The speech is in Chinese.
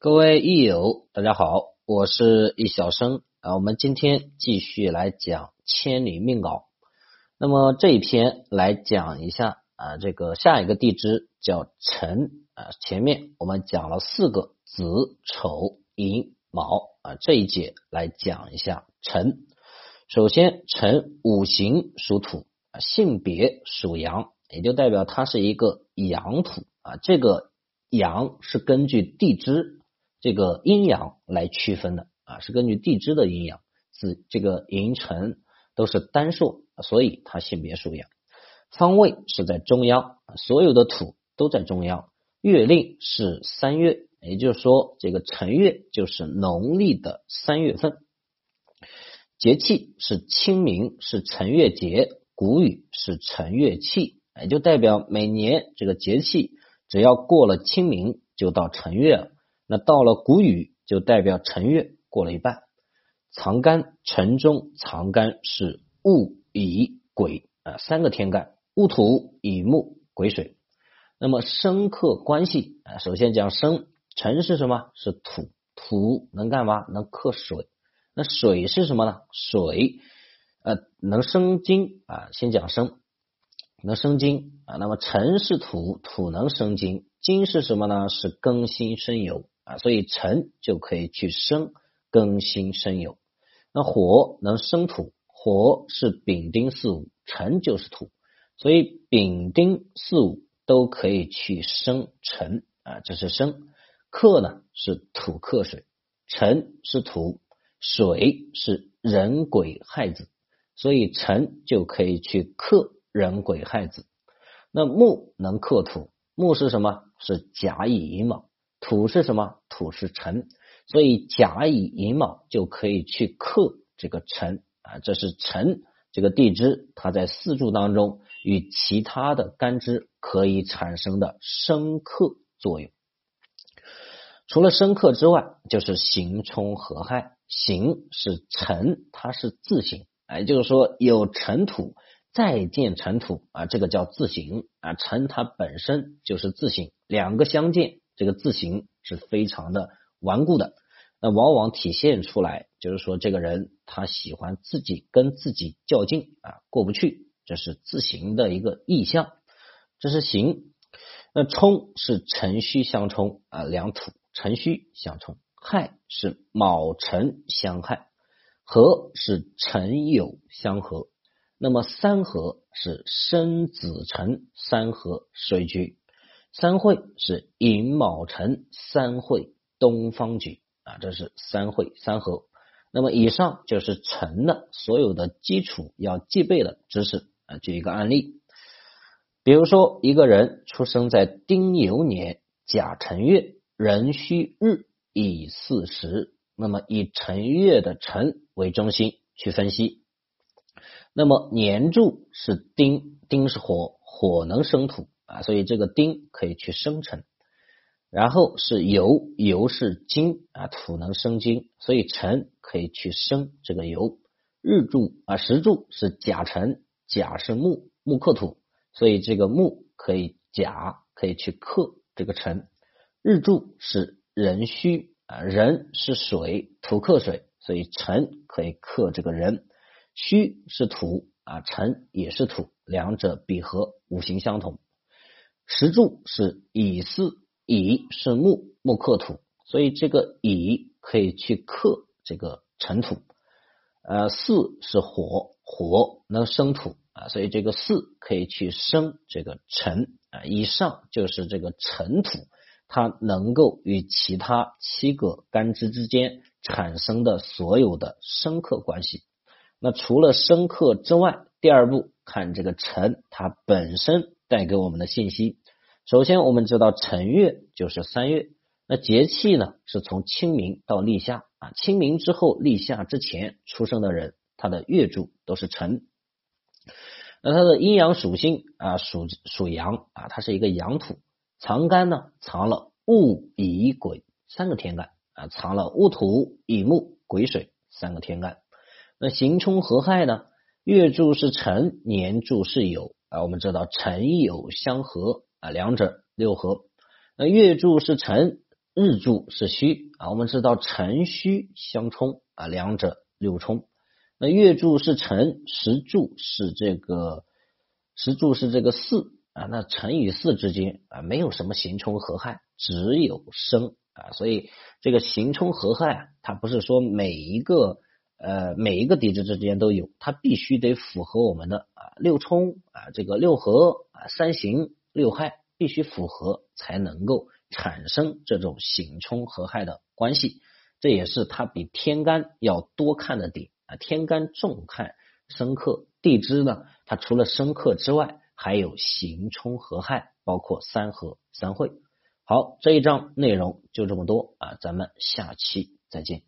各位益友，大家好，我是易小生啊。我们今天继续来讲千里命稿。那么这一篇来讲一下啊，这个下一个地支叫辰啊。前面我们讲了四个子、丑、寅、卯啊，这一节来讲一下辰。首先，辰五行属土，性别属阳，也就代表它是一个阳土啊。这个阳是根据地支。这个阴阳来区分的啊，是根据地支的阴阳，子这个寅辰都是单数，所以它性别属阳。方位是在中央，所有的土都在中央。月令是三月，也就是说，这个辰月就是农历的三月份。节气是清明，是辰月节，谷雨是辰月气，也就代表每年这个节气只要过了清明，就到辰月了。那到了谷雨，就代表辰月过了一半。藏干辰中藏干是戊乙癸啊，三个天干：戊土、乙木、癸水。那么生克关系啊，首先讲生，辰是什么？是土，土能干嘛？能克水。那水是什么呢？水呃能生金啊。先讲生，能生金啊。那么辰是土，土能生金，金是什么呢？是庚辛生酉。啊，所以辰就可以去生更新生酉。那火能生土，火是丙丁四五，辰就是土，所以丙丁四五都可以去生辰啊，这是生。克呢是土克水，辰是土，水是人鬼亥子，所以辰就可以去克人鬼亥子。那木能克土，木是什么？是甲乙寅卯。土是什么？土是辰，所以甲乙寅卯就可以去克这个辰啊。这是辰这个地支，它在四柱当中与其他的干支可以产生的生克作用。除了生克之外，就是刑冲合害。刑是辰，它是自刑，也就是说有尘土再见尘土啊，这个叫自刑啊。辰它本身就是自刑，两个相见。这个字形是非常的顽固的，那往往体现出来就是说，这个人他喜欢自己跟自己较劲啊，过不去，这是字形的一个意象。这是形，那冲是辰戌相冲啊，两土辰戌相冲，亥是卯辰相害，合是辰酉相合，那么三合是申子辰三合水局。三会是寅卯辰，三会东方局啊，这是三会三合。那么以上就是辰的所有的基础要具备的知识啊。举一个案例，比如说一个人出生在丁酉年甲辰月壬戌日乙巳时，那么以辰月的辰为中心去分析。那么年柱是丁，丁是火，火能生土。啊，所以这个丁可以去生辰，然后是酉，酉是金啊，土能生金，所以辰可以去生这个酉。日柱啊，时柱是甲辰，甲是木，木克土，所以这个木可以甲可以去克这个辰。日柱是壬戌啊，壬是水，土克水，所以辰可以克这个人。戌是土啊，辰也是土，两者比合，五行相同。石柱是乙巳，乙是木，木克土，所以这个乙可以去克这个尘土。呃，巳是火，火能生土啊，所以这个巳可以去生这个尘啊。以上就是这个尘土，它能够与其他七个干支之间产生的所有的生克关系。那除了生克之外，第二步看这个辰，它本身。带给我们的信息，首先我们知道辰月就是三月，那节气呢是从清明到立夏啊，清明之后立夏之前出生的人，他的月柱都是辰，那它的阴阳属性啊属属阳啊，它是一个阳土，藏干呢藏了戊乙癸三个天干啊，藏了戊土乙木癸水三个天干，那刑冲合害呢，月柱是辰，年柱是酉。啊，我们知道辰酉相合啊，两者六合。那月柱是辰，日柱是戌啊，我们知道辰戌相冲啊，两者六冲。那月柱是辰，时柱是这个时柱是这个巳啊，那辰与巳之间啊没有什么刑冲合害，只有生啊，所以这个刑冲合害啊，它不是说每一个呃每一个地支之间都有，它必须得符合我们的啊六冲啊这个六合啊三刑六害必须符合才能够产生这种刑冲合害的关系，这也是它比天干要多看的点。啊，天干重看生克，地支呢，它除了生克之外，还有刑冲合害，包括三合三会。好，这一章内容就这么多啊，咱们下期再见。